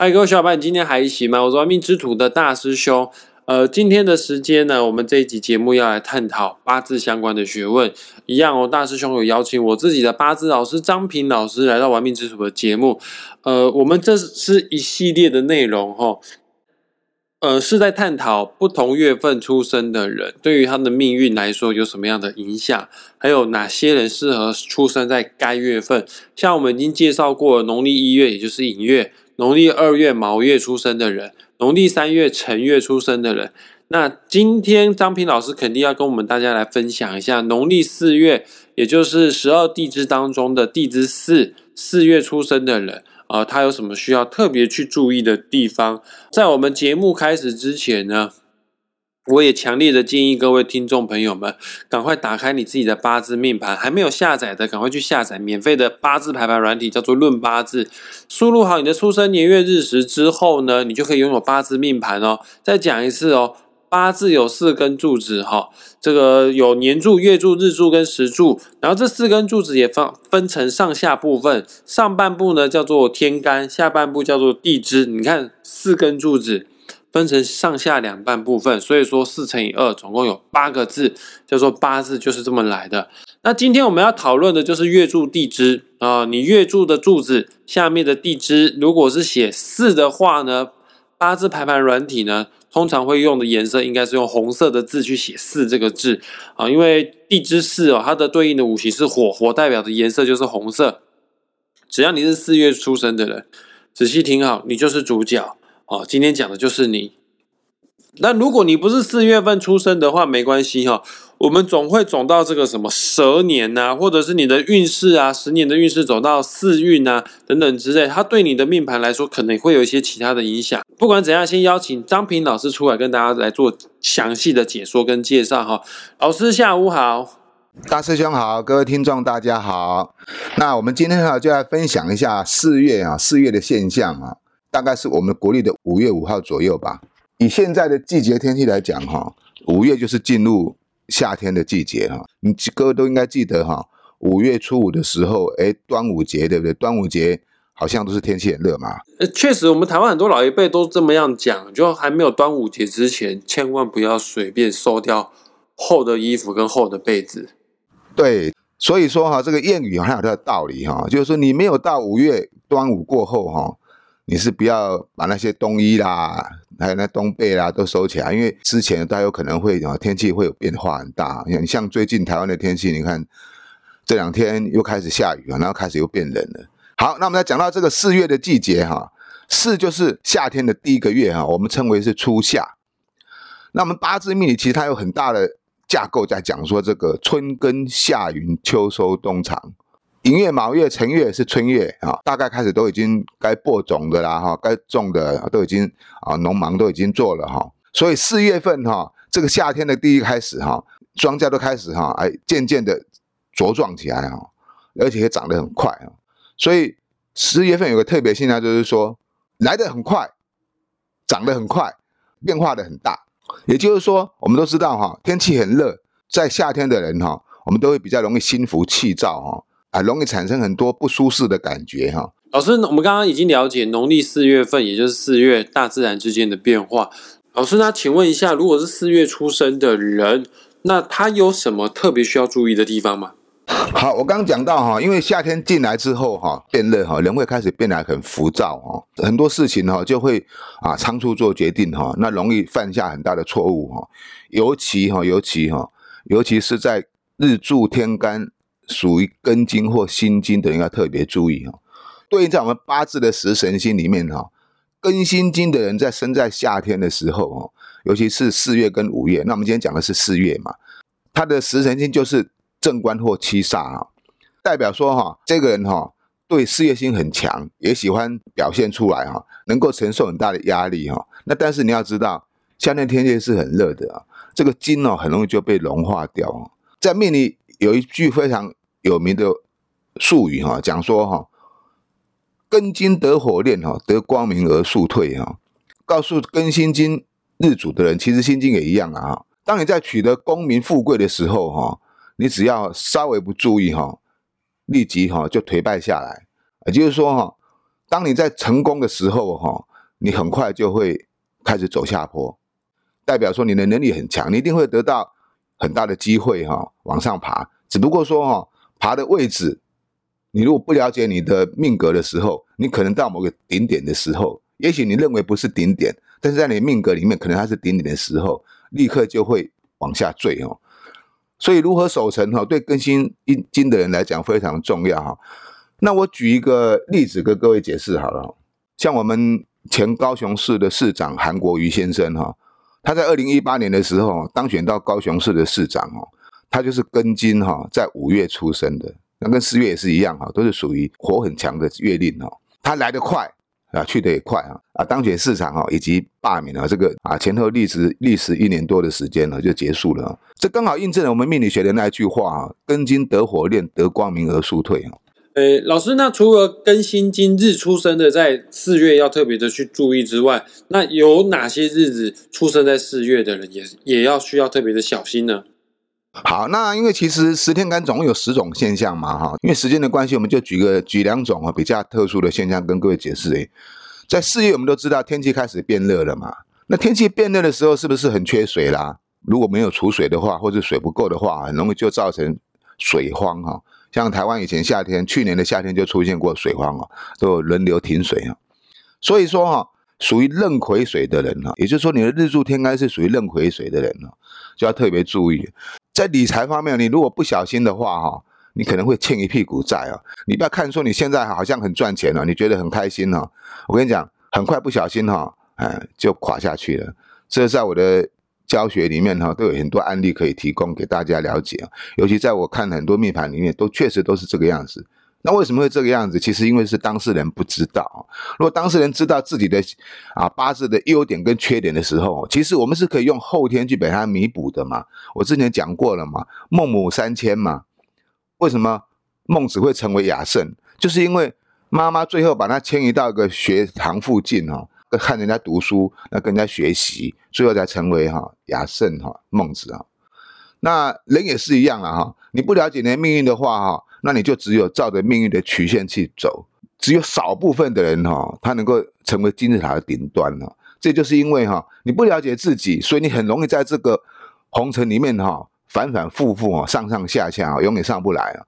嗨，各位小伙伴，今天还行吗？我是玩命之徒的大师兄。呃，今天的时间呢，我们这一集节目要来探讨八字相关的学问。一样哦，大师兄有邀请我自己的八字老师张平老师来到玩命之徒的节目。呃，我们这是一系列的内容哈，呃，是在探讨不同月份出生的人对于他们的命运来说有什么样的影响，还有哪些人适合出生在该月份。像我们已经介绍过农历一月，也就是寅月。农历二月卯月出生的人，农历三月辰月出生的人，那今天张平老师肯定要跟我们大家来分享一下农历四月，也就是十二地支当中的地支四四月出生的人，呃，他有什么需要特别去注意的地方？在我们节目开始之前呢？我也强烈的建议各位听众朋友们，赶快打开你自己的八字命盘，还没有下载的，赶快去下载免费的八字排盘软体，叫做《论八字》。输入好你的出生年月日时之后呢，你就可以拥有八字命盘哦。再讲一次哦，八字有四根柱子哈，这个有年柱、月柱、日柱跟时柱，然后这四根柱子也分分成上下部分，上半部呢叫做天干，下半部叫做地支。你看四根柱子。分成上下两半部分，所以说四乘以二总共有八个字，叫做八字就是这么来的。那今天我们要讨论的就是月柱地支啊，你月柱的柱子下面的地支，如果是写四的话呢，八字排盘软体呢，通常会用的颜色应该是用红色的字去写四这个字啊，因为地支四哦，它的对应的五行是火，火代表的颜色就是红色。只要你是四月出生的人，仔细听好，你就是主角。哦，今天讲的就是你。那如果你不是四月份出生的话，没关系哈。我们总会走到这个什么蛇年呐，或者是你的运势啊，十年的运势走到四运啊等等之类，它对你的命盘来说可能会有一些其他的影响。不管怎样，先邀请张平老师出来跟大家来做详细的解说跟介绍哈。老师下午好，大师兄好，各位听众大家好。那我们今天哈就来分享一下四月啊，四月的现象啊。大概是我们国历的五月五号左右吧。以现在的季节天气来讲，哈，五月就是进入夏天的季节哈。你各位都应该记得哈，五月初五的时候，哎，端午节对不对？端午节好像都是天气很热嘛。呃，确实，我们台湾很多老一辈都这么样讲，就还没有端午节之前，千万不要随便收掉厚的衣服跟厚的被子。对，所以说哈，这个谚语还有它的道理哈，就是说你没有到五月端午过后哈。你是不要把那些冬衣啦，还有那冬被啦都收起来，因为之前它有可能会啊天气会有变化很大。你像最近台湾的天气，你看这两天又开始下雨啊，然后开始又变冷了。好，那我们来讲到这个四月的季节哈，四就是夏天的第一个月哈，我们称为是初夏。那我们八字命理其实它有很大的架构在讲说这个春耕夏耘秋收冬藏。寅月、卯月、辰月是春月啊，大概开始都已经该播种的啦，哈，该种的都已经啊，农忙都已经做了哈，所以四月份哈，这个夏天的第一开始哈，庄稼都开始哈，哎，渐渐的茁壮起来哈，而且也长得很快啊，所以十月份有个特别现象，就是说来的很快，长得很快，变化的很大，也就是说，我们都知道哈，天气很热，在夏天的人哈，我们都会比较容易心浮气躁哈。啊，容易产生很多不舒适的感觉哈。老师，我们刚刚已经了解农历四月份，也就是四月大自然之间的变化。老师，那请问一下，如果是四月出生的人，那他有什么特别需要注意的地方吗？好，我刚刚讲到哈，因为夏天进来之后哈，变热哈，人会开始变得很浮躁哈，很多事情哈就会啊仓促做决定哈，那容易犯下很大的错误哈。尤其哈，尤其哈，尤其是在日柱天干。属于根金或心金的人要特别注意哈。对应在我们八字的十神星里面哈，根心金的人在生在夏天的时候哈，尤其是四月跟五月。那我们今天讲的是四月嘛，他的十神星就是正官或七煞哈，代表说哈，这个人哈对事业心很强，也喜欢表现出来哈，能够承受很大的压力哈。那但是你要知道，夏天天气是很热的啊，这个金哦很容易就被融化掉哦。在命里有一句非常。有名的术语哈，讲说哈，根金得火炼哈，得光明而速退哈。告诉根心金日主的人，其实心经也一样啊。当你在取得功名富贵的时候哈，你只要稍微不注意哈，立即哈就颓败下来。也就是说哈，当你在成功的时候哈，你很快就会开始走下坡，代表说你的能力很强，你一定会得到很大的机会哈往上爬。只不过说哈爬的位置，你如果不了解你的命格的时候，你可能到某个顶点的时候，也许你认为不是顶点，但是在你命格里面可能它是顶点的时候，立刻就会往下坠哦。所以如何守成哈，对更新一金的人来讲非常重要哈。那我举一个例子跟各位解释好了，像我们前高雄市的市长韩国瑜先生哈，他在二零一八年的时候当选到高雄市的市长哦，他就是庚金哈，在五月出生的，那跟四月也是一样哈，都是属于火很强的月令哦，他来得快。啊，去的也快啊！啊，当选市场哈，以及罢免啊，这个啊前后历时历时一年多的时间呢，就结束了。这刚好印证了我们命理学的那一句话啊：庚金得火炼，得光明而速退啊。诶，老师，那除了庚辛金日出生的在四月要特别的去注意之外，那有哪些日子出生在四月的人也也要需要特别的小心呢？好，那因为其实十天干总共有十种现象嘛，哈，因为时间的关系，我们就举个举两种啊比较特殊的现象跟各位解释。诶，在四月我们都知道天气开始变热了嘛，那天气变热的时候是不是很缺水啦？如果没有储水的话，或者水不够的话，很容易就造成水荒哈。像台湾以前夏天，去年的夏天就出现过水荒啊，都轮流停水啊。所以说哈，属于壬癸水的人哈，也就是说你的日柱天干是属于壬癸水的人呢，就要特别注意。在理财方面，你如果不小心的话，哈，你可能会欠一屁股债啊！你不要看说你现在好像很赚钱了，你觉得很开心呢？我跟你讲，很快不小心哈，哎，就垮下去了。这在我的教学里面哈，都有很多案例可以提供给大家了解尤其在我看很多命盘里面，都确实都是这个样子。那为什么会这个样子？其实因为是当事人不知道。如果当事人知道自己的啊八字的优点跟缺点的时候，其实我们是可以用后天去把它弥补的嘛。我之前讲过了嘛，孟母三迁嘛。为什么孟子会成为雅圣？就是因为妈妈最后把他迁移到一个学堂附近哈，看人家读书，那跟人家学习，最后才成为哈雅圣哈孟子啊。那人也是一样了哈，你不了解你的命运的话哈。那你就只有照着命运的曲线去走，只有少部分的人哈，他能够成为金字塔的顶端了。这就是因为哈，你不了解自己，所以你很容易在这个红尘里面哈，反反复复哈，上上下下啊，永远上不来啊。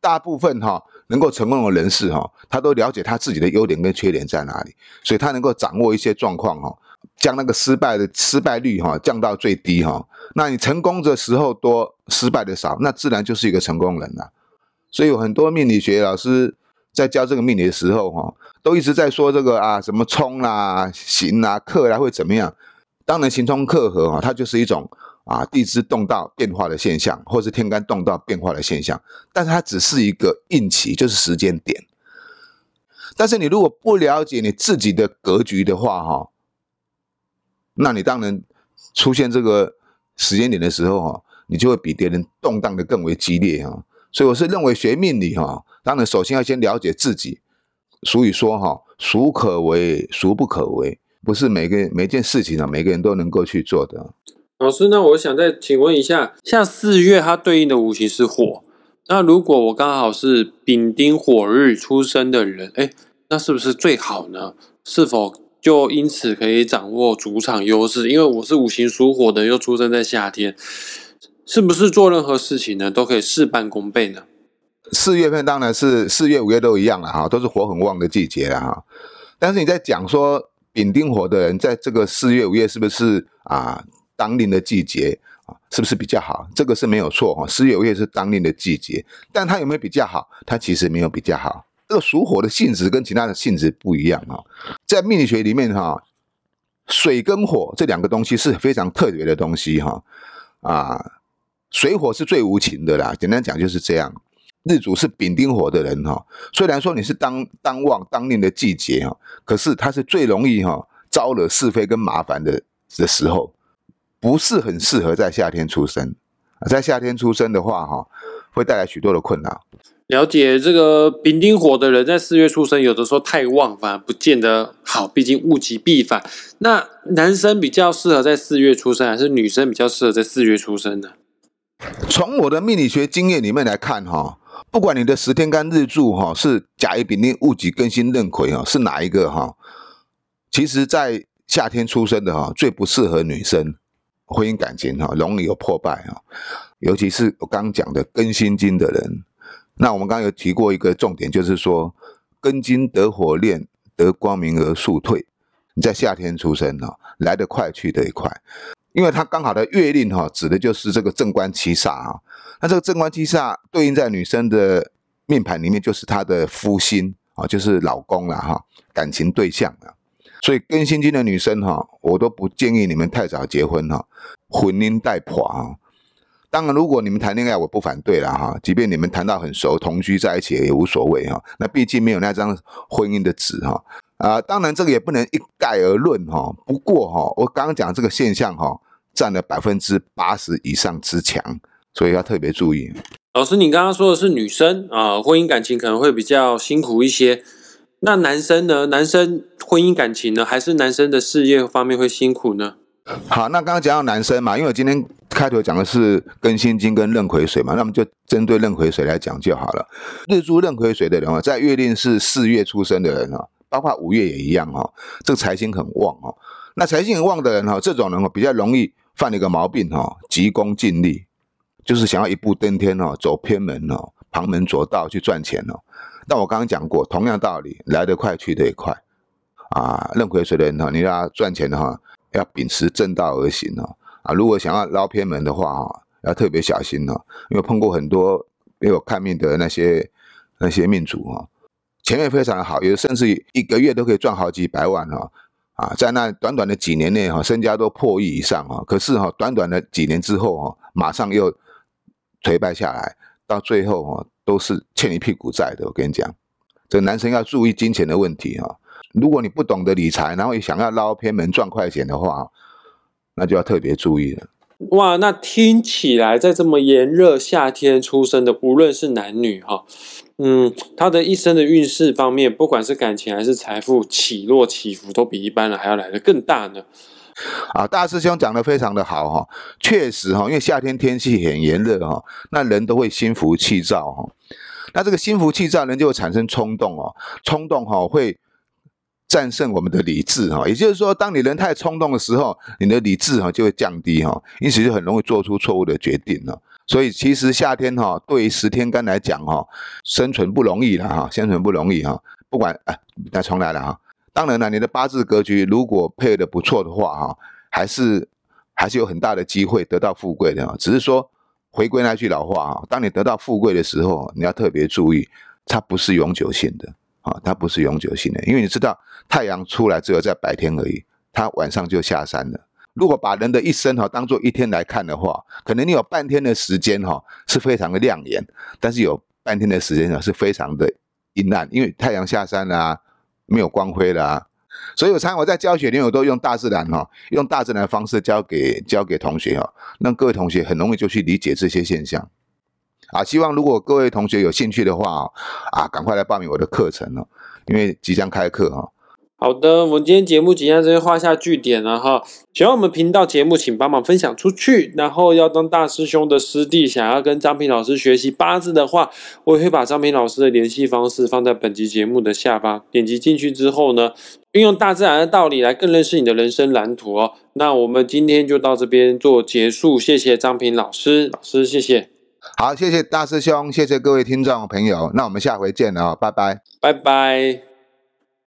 大部分哈能够成功的人士哈，他都了解他自己的优点跟缺点在哪里，所以他能够掌握一些状况哈，将那个失败的失败率哈降到最低哈。那你成功的时候多，失败的少，那自然就是一个成功人了。所以有很多命理学老师在教这个命理的时候，哈，都一直在说这个啊，什么冲啦、行啦、克啦会怎么样？当然，行冲克合啊，它就是一种啊地支动到变化的现象，或是天干动到变化的现象。但是它只是一个运气，就是时间点。但是你如果不了解你自己的格局的话，哈，那你当然出现这个时间点的时候，哈，你就会比别人动荡的更为激烈，哈。所以我是认为学命理哈，当然首先要先了解自己。俗语说哈，孰可为，孰不可为，不是每个每件事情啊，每个人都能够去做的。老师，那我想再请问一下，像四月它对应的五行是火，那如果我刚好是丙丁火日出生的人，哎，那是不是最好呢？是否就因此可以掌握主场优势？因为我是五行属火的，又出生在夏天。是不是做任何事情呢，都可以事半功倍呢？四月份当然是四月、五月都一样了哈，都是火很旺的季节了哈。但是你在讲说丙丁火的人，在这个四月、五月是不是啊当令的季节啊？是不是比较好？这个是没有错哈。四月、五月是当令的季节，但它有没有比较好？它其实没有比较好。这个属火的性质跟其他的性质不一样啊。在命理学里面哈，水跟火这两个东西是非常特别的东西哈啊。水火是最无情的啦，简单讲就是这样。日主是丙丁火的人哈，虽然说你是当当旺当令的季节哈，可是他是最容易哈招惹是非跟麻烦的的时候，不是很适合在夏天出生。在夏天出生的话哈，会带来许多的困扰。了解这个丙丁火的人在四月出生，有的时候太旺反而不见得好，毕竟物极必反。那男生比较适合在四月出生，还是女生比较适合在四月出生呢？从我的命理学经验里面来看，哈，不管你的十天干日柱，哈，是甲乙丙丁戊己庚辛壬癸，哈，是哪一个，哈，其实，在夏天出生的哈，最不适合女生婚姻感情哈，容易有破败哈，尤其是我刚刚讲的庚辛金的人。那我们刚刚有提过一个重点，就是说庚金得火炼，得光明而速退。你在夏天出生哈，来得快去得也快，因为它刚好的月令哈，指的就是这个正官七煞啊。那这个正官七煞对应在女生的命盘里面，就是她的夫星啊，就是老公了哈，感情对象啊。所以庚辛金的女生哈，我都不建议你们太早结婚哈，婚姻带破啊。当然，如果你们谈恋爱，我不反对了哈。即便你们谈到很熟，同居在一起也无所谓哈。那毕竟没有那张婚姻的纸哈。啊，当然这个也不能一概而论哈。不过哈，我刚刚讲这个现象哈，占了百分之八十以上之强，所以要特别注意。老师，你刚刚说的是女生啊，婚姻感情可能会比较辛苦一些。那男生呢？男生婚姻感情呢，还是男生的事业方面会辛苦呢？好，那刚刚讲到男生嘛，因为我今天开头讲的是庚辛金跟壬癸水嘛，那么就针对壬癸水来讲就好了。日柱壬癸水的人啊，在月令是四月出生的人啊，包括五月也一样哈，这个财星很旺哦。那财星很旺的人哈，这种人哦比较容易犯一个毛病哈，急功近利，就是想要一步登天哦，走偏门哦，旁门左道去赚钱哦。但我刚刚讲过，同样道理，来得快去得也快啊。壬癸水的人哈，你要赚钱的话。要秉持正道而行哦，啊，如果想要捞偏门的话哈，要特别小心哦，因为碰过很多没有看命的那些那些命主哈，前面非常的好，有甚至一个月都可以赚好几百万哈，啊，在那短短的几年内哈，身家都破亿以上啊，可是哈，短短的几年之后哈，马上又颓败下来，到最后哈，都是欠一屁股债的。我跟你讲，这男生要注意金钱的问题哈。如果你不懂得理财，然后想要捞偏门赚快钱的话，那就要特别注意了。哇，那听起来在这么炎热夏天出生的，无论是男女哈，嗯，他的一生的运势方面，不管是感情还是财富，起落起伏都比一般人还要来的更大呢。啊，大师兄讲的非常的好哈，确实哈，因为夏天天气很炎热哈，那人都会心浮气躁哈，那这个心浮气躁，人就会产生冲动哦，冲动哈会。战胜我们的理智哈，也就是说，当你人太冲动的时候，你的理智哈就会降低哈，因此就很容易做出错误的决定了。所以其实夏天哈，对于十天干来讲哈，生存不容易了哈，生存不容易哈。不管哎，那重来了哈。当然了，你的八字格局如果配的不错的话哈，还是还是有很大的机会得到富贵的。只是说回归那句老话哈，当你得到富贵的时候，你要特别注意，它不是永久性的。啊，它不是永久性的，因为你知道太阳出来只有在白天而已，它晚上就下山了。如果把人的一生哈当做一天来看的话，可能你有半天的时间哈是非常的亮眼，但是有半天的时间呢是非常的阴暗，因为太阳下山啦，没有光辉啦。所以我常我在教学里面我都用大自然哈，用大自然的方式教给教给同学哈，让各位同学很容易就去理解这些现象。啊，希望如果各位同学有兴趣的话，啊，赶快来报名我的课程哦，因为即将开课哈。好的，我们今天节目即将这边画下句点了哈。喜欢我们频道节目，请帮忙分享出去。然后要当大师兄的师弟，想要跟张平老师学习八字的话，我也会把张平老师的联系方式放在本集节目的下方。点击进去之后呢，运用大自然的道理来更认识你的人生蓝图哦。那我们今天就到这边做结束，谢谢张平老师，老师谢谢。好，谢谢大师兄，谢谢各位听众朋友，那我们下回见了，拜拜，拜拜。